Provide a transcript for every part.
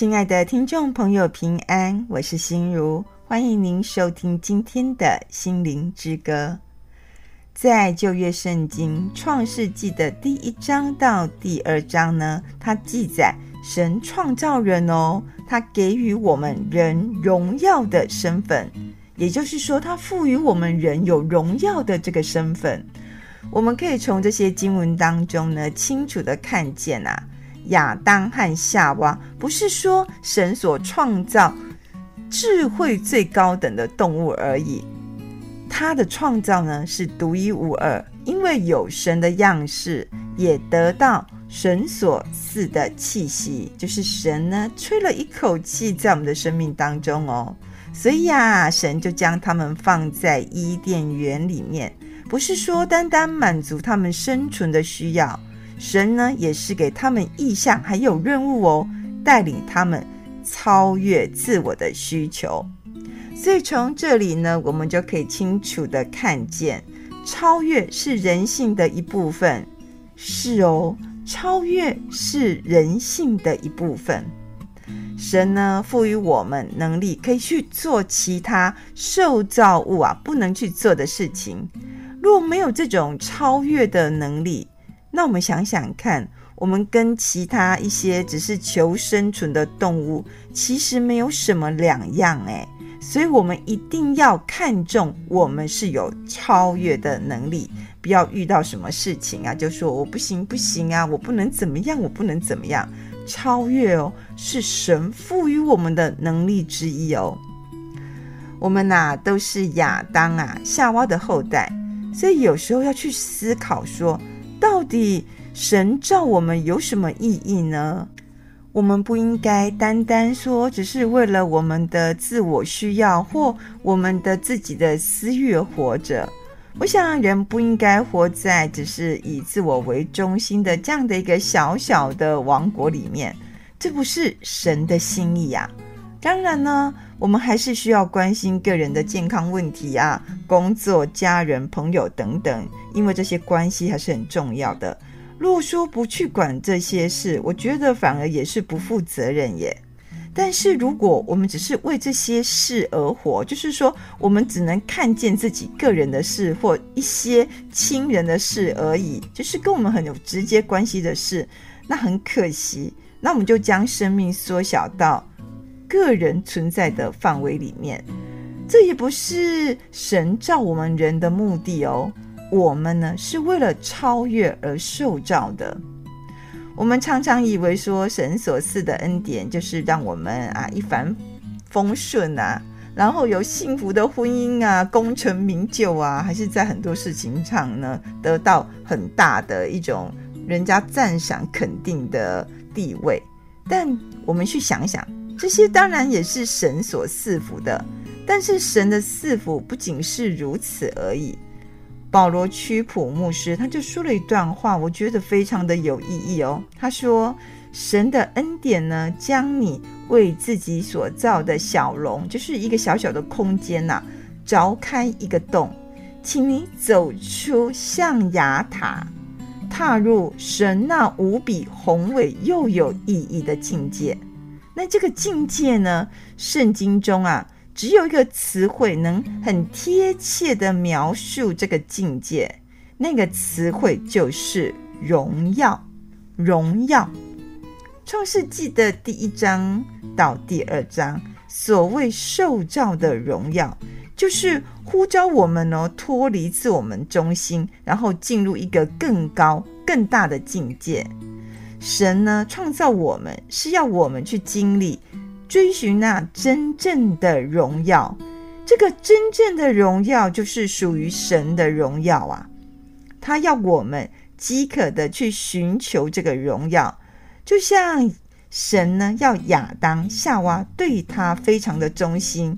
亲爱的听众朋友，平安，我是心如，欢迎您收听今天的心灵之歌。在旧约圣经创世纪的第一章到第二章呢，它记载神创造人哦，他给予我们人荣耀的身份，也就是说，他赋予我们人有荣耀的这个身份。我们可以从这些经文当中呢，清楚地看见啊，亚当和夏娃不是说神所创造智慧最高等的动物而已，他的创造呢是独一无二，因为有神的样式，也得到神所赐的气息，就是神呢吹了一口气在我们的生命当中哦，所以呀，神就将他们放在伊甸园里面。不是说单单满足他们生存的需要，神呢也是给他们意向，还有任务哦，带领他们超越自我的需求。所以从这里呢，我们就可以清楚地看见，超越是人性的一部分。是哦，超越是人性的一部分。神呢赋予我们能力，可以去做其他受造物啊不能去做的事情。若没有这种超越的能力，那我们想想看，我们跟其他一些只是求生存的动物，其实没有什么两样诶。所以，我们一定要看重我们是有超越的能力，不要遇到什么事情啊，就说我不行不行啊，我不能怎么样，我不能怎么样。超越哦，是神赋予我们的能力之一哦。我们呐、啊，都是亚当啊、夏娃的后代。所以有时候要去思考说，到底神造我们有什么意义呢？我们不应该单单说只是为了我们的自我需要或我们的自己的私欲而活着。我想人不应该活在只是以自我为中心的这样的一个小小的王国里面，这不是神的心意呀。当然呢。我们还是需要关心个人的健康问题啊，工作、家人、朋友等等，因为这些关系还是很重要的。如果说不去管这些事，我觉得反而也是不负责任耶。但是如果我们只是为这些事而活，就是说我们只能看见自己个人的事或一些亲人的事而已，就是跟我们很有直接关系的事，那很可惜，那我们就将生命缩小到。个人存在的范围里面，这也不是神造我们人的目的哦。我们呢是为了超越而受造的。我们常常以为说神所赐的恩典就是让我们啊一帆风顺啊，然后有幸福的婚姻啊，功成名就啊，还是在很多事情上呢得到很大的一种人家赞赏肯定的地位。但我们去想想。这些当然也是神所赐福的，但是神的赐福不仅是如此而已。保罗屈普牧师他就说了一段话，我觉得非常的有意义哦。他说：“神的恩典呢，将你为自己所造的小笼，就是一个小小的空间呐、凿开一个洞，请你走出象牙塔，踏入神那无比宏伟又有意义的境界。”那这个境界呢？圣经中啊，只有一个词汇能很贴切地描述这个境界，那个词汇就是荣耀。荣耀。创世纪的第一章到第二章，所谓受造的荣耀，就是呼召我们哦，脱离自我们中心，然后进入一个更高、更大的境界。神呢，创造我们是要我们去经历、追寻那真正的荣耀。这个真正的荣耀就是属于神的荣耀啊！他要我们饥渴的去寻求这个荣耀，就像神呢要亚当、夏娃对他非常的忠心，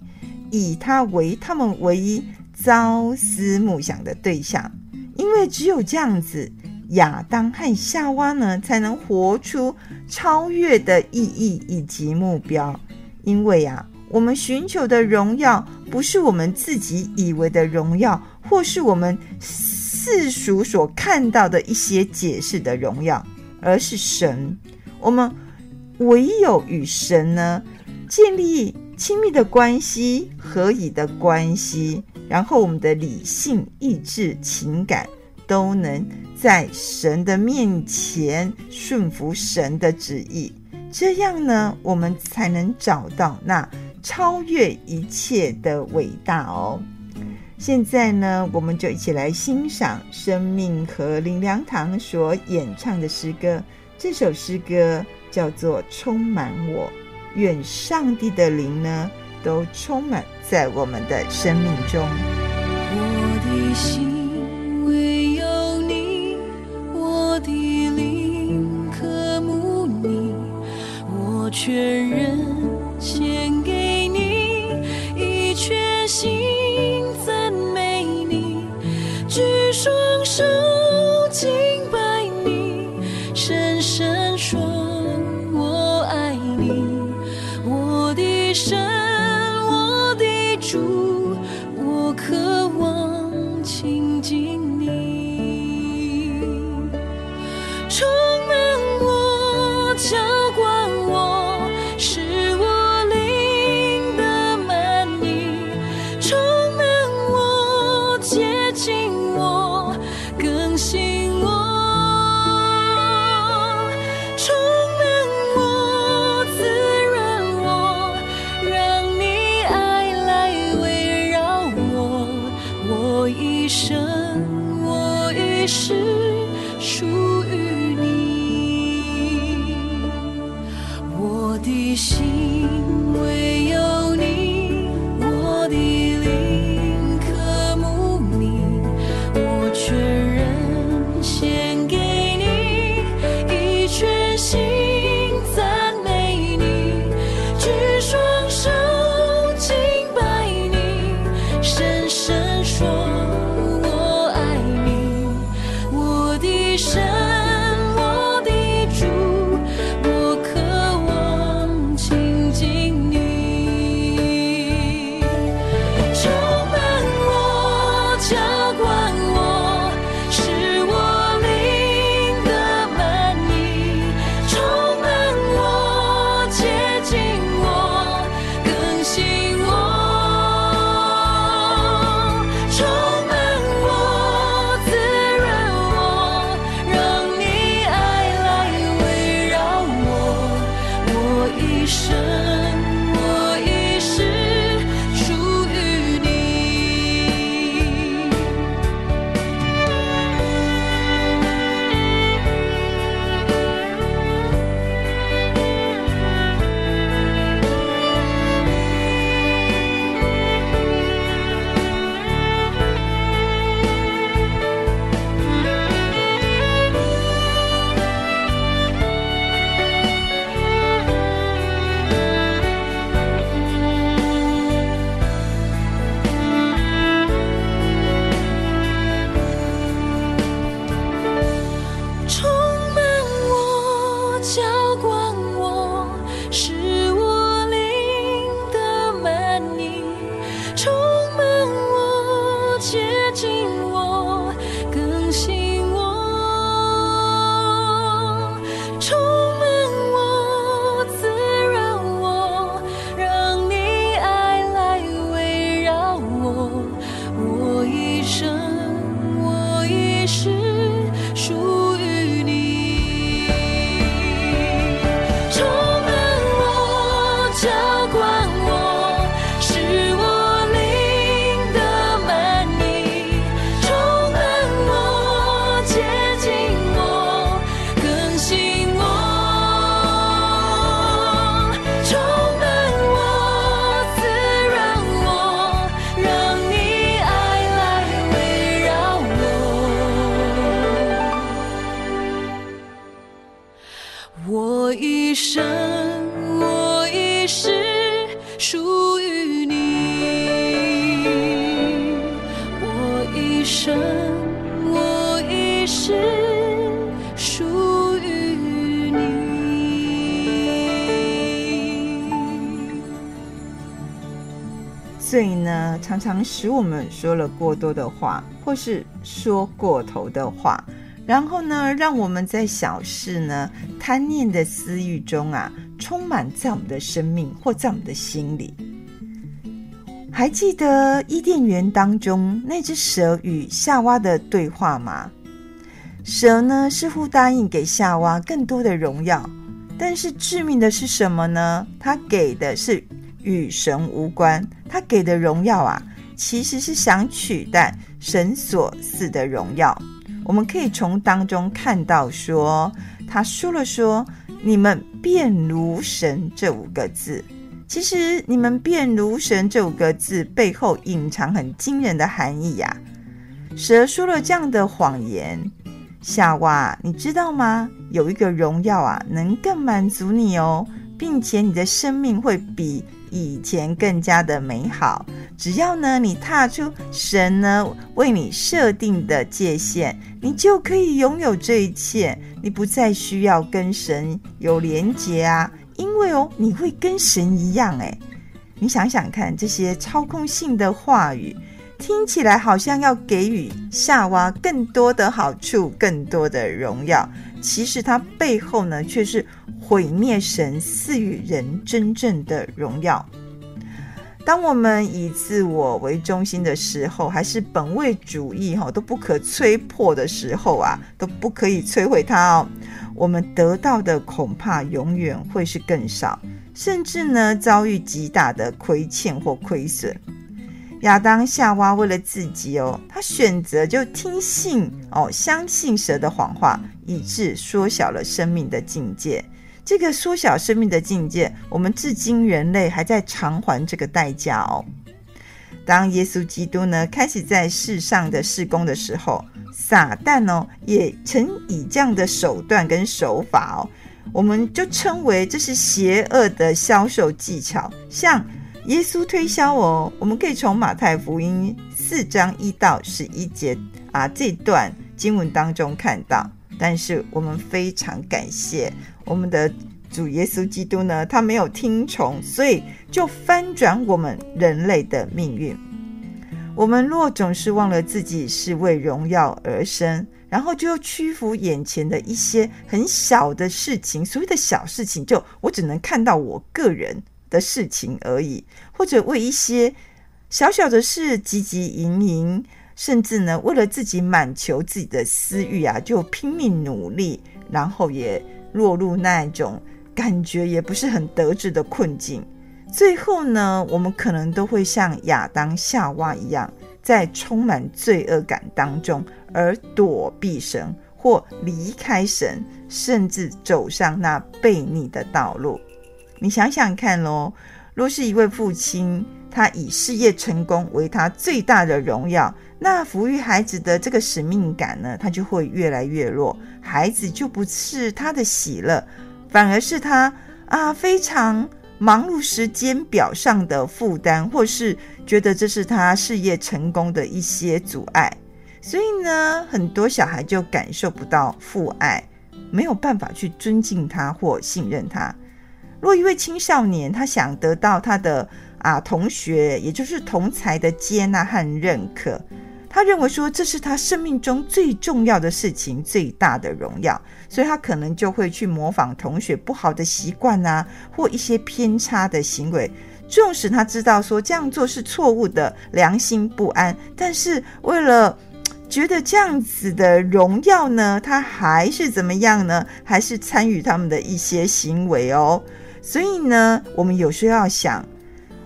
以他为他们唯一朝思暮想的对象，因为只有这样子。亚当和夏娃呢，才能活出超越的意义以及目标。因为啊，我们寻求的荣耀，不是我们自己以为的荣耀，或是我们世俗所看到的一些解释的荣耀，而是神。我们唯有与神呢建立亲密的关系、合宜的关系，然后我们的理性、意志、情感都能在神的面前顺服神的旨意，这样呢，我们才能找到那超越一切的伟大哦。现在呢，我们就一起来欣赏生命和灵粮堂所演唱的诗歌。这首诗歌叫做《充满我》，愿上帝的灵呢都充满在我们的生命中。我的心确认。信我更信常常使我们说了过多的话，或是说过头的话，然后呢，让我们在小事呢、贪念的私欲中啊，充满在我们的生命或在我们的心里。还记得伊甸园当中那只蛇与夏娃的对话吗？蛇呢，似乎答应给夏娃更多的荣耀，但是致命的是什么呢？他给的是与神无关，他给的荣耀啊，其实是想取代神所赐的荣耀。我们可以从当中看到说，他说了说“你们便如神”这五个字，其实“你们便如神”这五个字背后隐藏很惊人的含义呀。蛇说了这样的谎言。夏娃，你知道吗？有一个荣耀啊，能更满足你哦，并且你的生命会比以前更加的美好。只要呢，你踏出神呢为你设定的界限，你就可以拥有这一切。你不再需要跟神有连结啊，因为哦，你会跟神一样。诶，你想想看，这些操控性的话语。听起来好像要给予夏娃更多的好处，更多的荣耀。其实它背后呢，却是毁灭神赐予人真正的荣耀。当我们以自我为中心的时候，还是本位主义哈都不可摧破的时候啊，都不可以摧毁它哦。我们得到的恐怕永远会是更少，甚至呢遭遇极大的亏欠或亏损。亚当夏娃为了自己哦，他选择就听信哦，相信蛇的谎话，以致缩小了生命的境界。这个缩小生命的境界，我们至今人类还在偿还这个代价哦。当耶稣基督呢开始在世上的事工的时候，撒旦哦也曾以这样的手段跟手法哦，我们就称为这是邪恶的销售技巧，像。耶稣推销哦，我们可以从马太福音四章一到十一节啊这段经文当中看到。但是我们非常感谢我们的主耶稣基督呢，他没有听从，所以就翻转我们人类的命运。我们若总是忘了自己是为荣耀而生，然后就屈服眼前的一些很小的事情，所谓的小事情，就我只能看到我个人。的事情而已，或者为一些小小的事汲汲营营，甚至呢，为了自己满求自己的私欲啊，就拼命努力，然后也落入那一种感觉也不是很得志的困境。最后呢，我们可能都会像亚当夏娃一样，在充满罪恶感当中而躲避神，或离开神，甚至走上那悖逆的道路。你想想看喽，若是一位父亲，他以事业成功为他最大的荣耀，那抚育孩子的这个使命感呢，他就会越来越弱，孩子就不是他的喜乐，反而是他啊非常忙碌时间表上的负担，或是觉得这是他事业成功的一些阻碍。所以呢，很多小孩就感受不到父爱，没有办法去尊敬他或信任他。若一位青少年，他想得到他的啊同学，也就是同才的接纳和认可，他认为说这是他生命中最重要的事情，最大的荣耀，所以他可能就会去模仿同学不好的习惯啊，或一些偏差的行为。纵使他知道说这样做是错误的，良心不安，但是为了觉得这样子的荣耀呢，他还是怎么样呢？还是参与他们的一些行为哦。所以呢，我们有时候要想，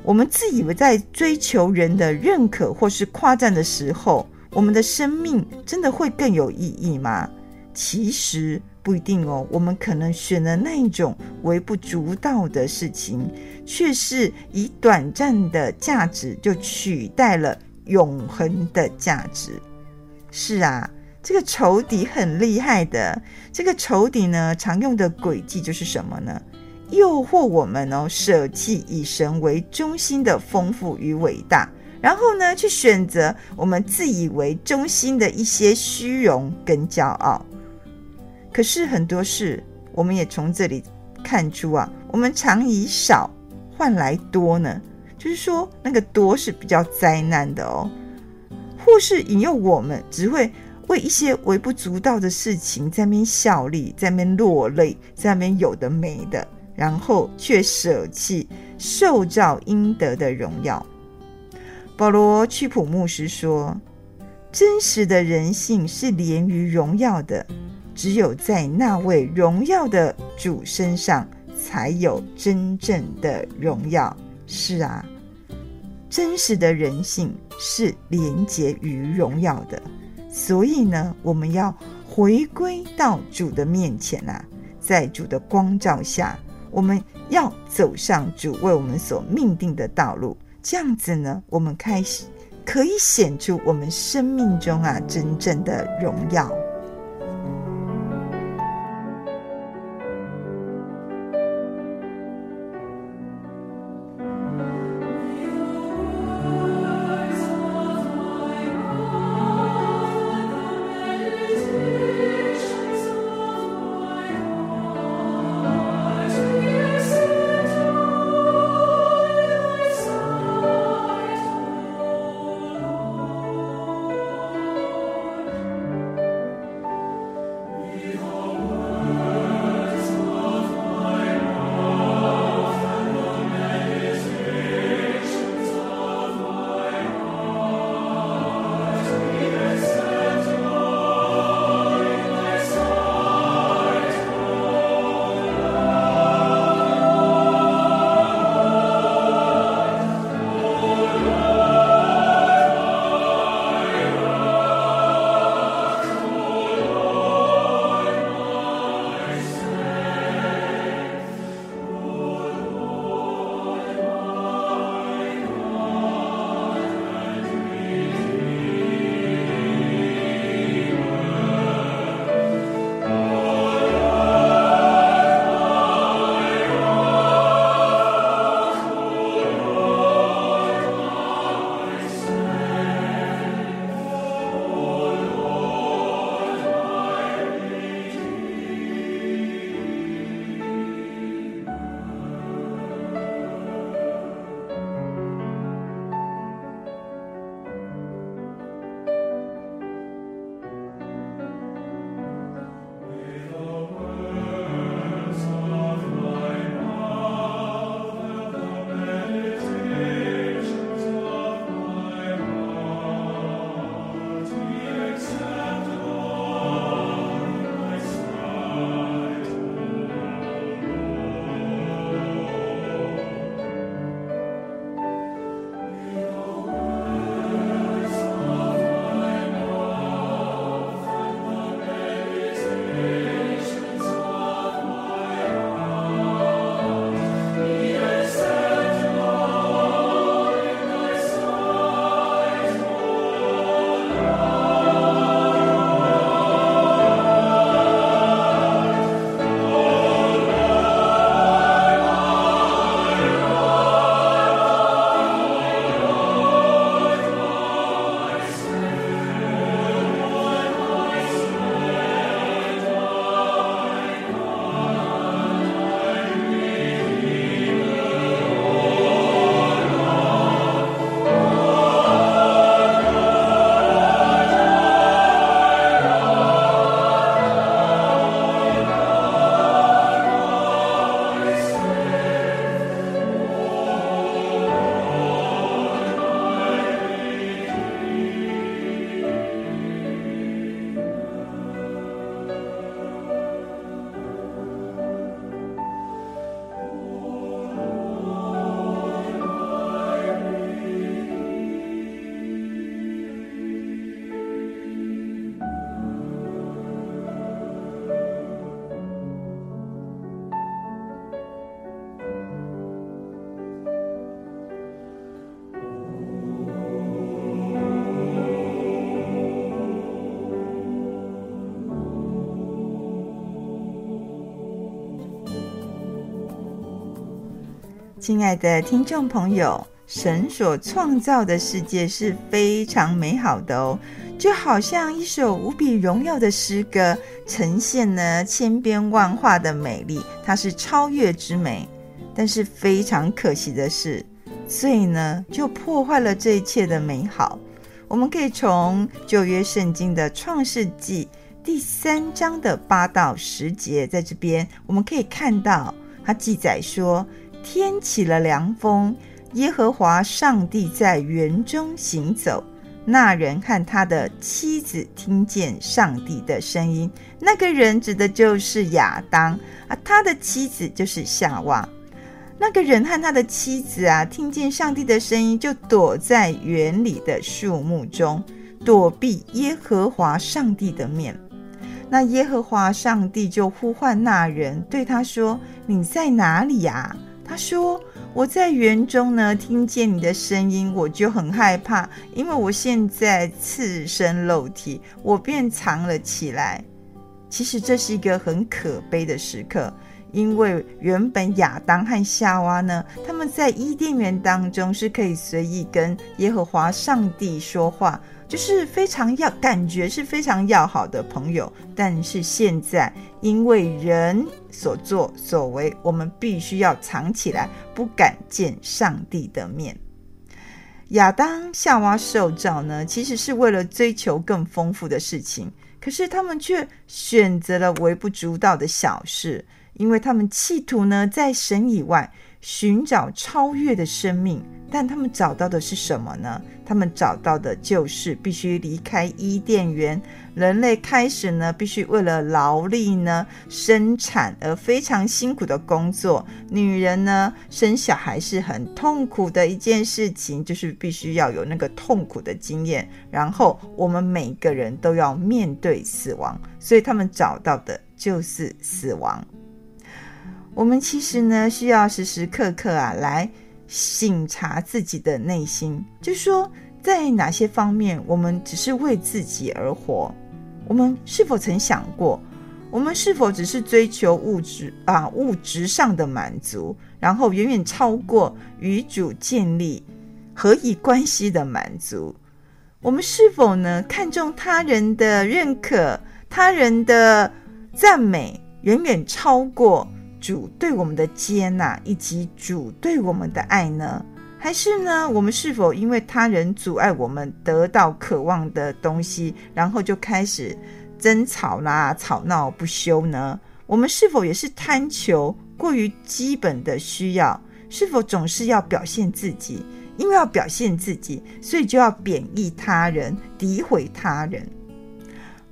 我们自以为在追求人的认可或是夸赞的时候，我们的生命真的会更有意义吗？其实不一定哦。我们可能选了那一种微不足道的事情，却是以短暂的价值就取代了永恒的价值。是啊，这个仇敌很厉害的。这个仇敌呢，常用的诡计就是什么呢？诱惑我们哦，舍弃以神为中心的丰富与伟大，然后呢，去选择我们自以为中心的一些虚荣跟骄傲。可是很多事，我们也从这里看出啊，我们常以少换来多呢，就是说那个多是比较灾难的哦，或是引诱我们只会为一些微不足道的事情在那边效力，在那边落泪，在那边有的没的。然后却舍弃受造应得的荣耀。保罗屈普牧师说：“真实的人性是连于荣耀的，只有在那位荣耀的主身上，才有真正的荣耀。”是啊，真实的人性是连结于荣耀的，所以呢，我们要回归到主的面前啊，在主的光照下，我们要走上主为我们所命定的道路。这样子呢，我们开始可以显出我们生命中啊真正的荣耀。亲爱的听众朋友，神所创造的世界是非常美好的哦，就好像一首无比荣耀的诗歌，呈现了千变万化的美丽，它是超越之美。但是非常可惜的是，罪呢就破坏了这一切的美好。我们可以从旧约圣经的创世纪第三章的八到十节，在这边我们可以看到。它记载说，天起了凉风，耶和华上帝在园中行走。那人和他的妻子听见上帝的声音，那个人指的就是亚当啊，他的妻子就是夏娃。那个人和他的妻子啊，听见上帝的声音，就躲在园里的树木中，躲避耶和华上帝的面。那耶和华上帝就呼唤那人，对他说：“你在哪里呀？”他说。我在园中呢，听见你的声音，我就很害怕，因为我现在赤身露体，我便藏了起来。其实这是一个很可悲的时刻，因为原本亚当和夏娃呢，他们在伊甸园当中是可以随意跟耶和华上帝说话。就是非常要感觉是非常要好的朋友，但是现在因为人所作所为，我们必须要藏起来，不敢见上帝的面。亚当夏娃受造呢，其实是为了追求更丰富的事情，可是他们却选择了微不足道的小事，因为他们企图呢，在神以外寻找超越的生命。但他们找到的是什么呢？他们找到的就是必须离开伊甸园，人类开始呢，必须为了劳力呢生产而非常辛苦的工作。女人呢，生小孩是很痛苦的一件事情，就是必须要有那个痛苦的经验。然后我们每个人都要面对死亡，所以他们找到的就是死亡。我们其实呢，需要时时刻刻啊来。省察自己的内心，就是说，在哪些方面我们只是为自己而活？我们是否曾想过，我们是否只是追求物质啊，物质上的满足，然后远远超过与主建立何以关系的满足？我们是否呢，看重他人的认可、他人的赞美，远远超过？主对我们的接纳，以及主对我们的爱呢？还是呢？我们是否因为他人阻碍我们得到渴望的东西，然后就开始争吵啦、吵闹不休呢？我们是否也是贪求过于基本的需要？是否总是要表现自己？因为要表现自己，所以就要贬抑他人、诋毁他人。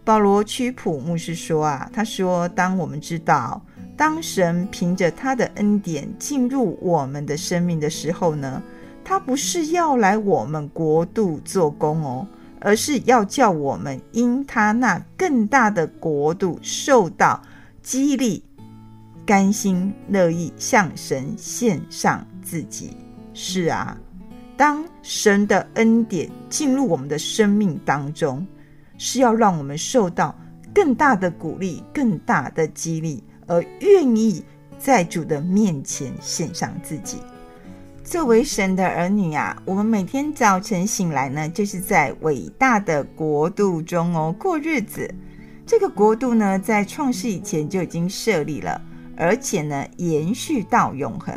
保罗屈普牧师说啊，他说：“当我们知道。”当神凭着他的恩典进入我们的生命的时候呢，他不是要来我们国度做工哦，而是要叫我们因他那更大的国度受到激励，甘心乐意向神献上自己。是啊，当神的恩典进入我们的生命当中，是要让我们受到更大的鼓励、更大的激励。而愿意在主的面前献上自己，作为神的儿女啊，我们每天早晨醒来呢，就是在伟大的国度中哦过日子。这个国度呢，在创世以前就已经设立了，而且呢，延续到永恒。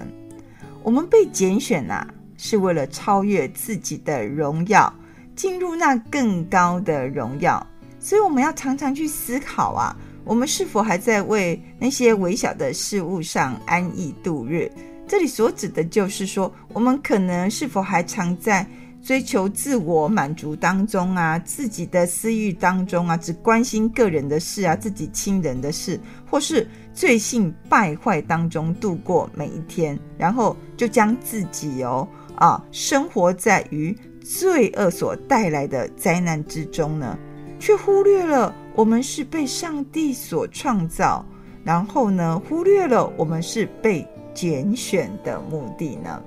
我们被拣选啊，是为了超越自己的荣耀，进入那更高的荣耀。所以我们要常常去思考啊。我们是否还在为那些微小的事物上安逸度日？这里所指的就是说，我们可能是否还常在追求自我满足当中啊，自己的私欲当中啊，只关心个人的事啊，自己亲人的事，或是罪性败坏当中度过每一天，然后就将自己哦啊生活在于罪恶所带来的灾难之中呢？却忽略了我们是被上帝所创造，然后呢，忽略了我们是被拣选的目的呢。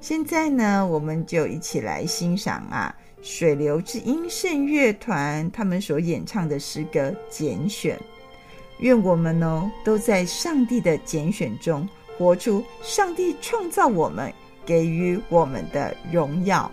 现在呢，我们就一起来欣赏啊，水流之音圣乐团他们所演唱的诗歌《拣选》。愿我们呢，都在上帝的拣选中，活出上帝创造我们、给予我们的荣耀。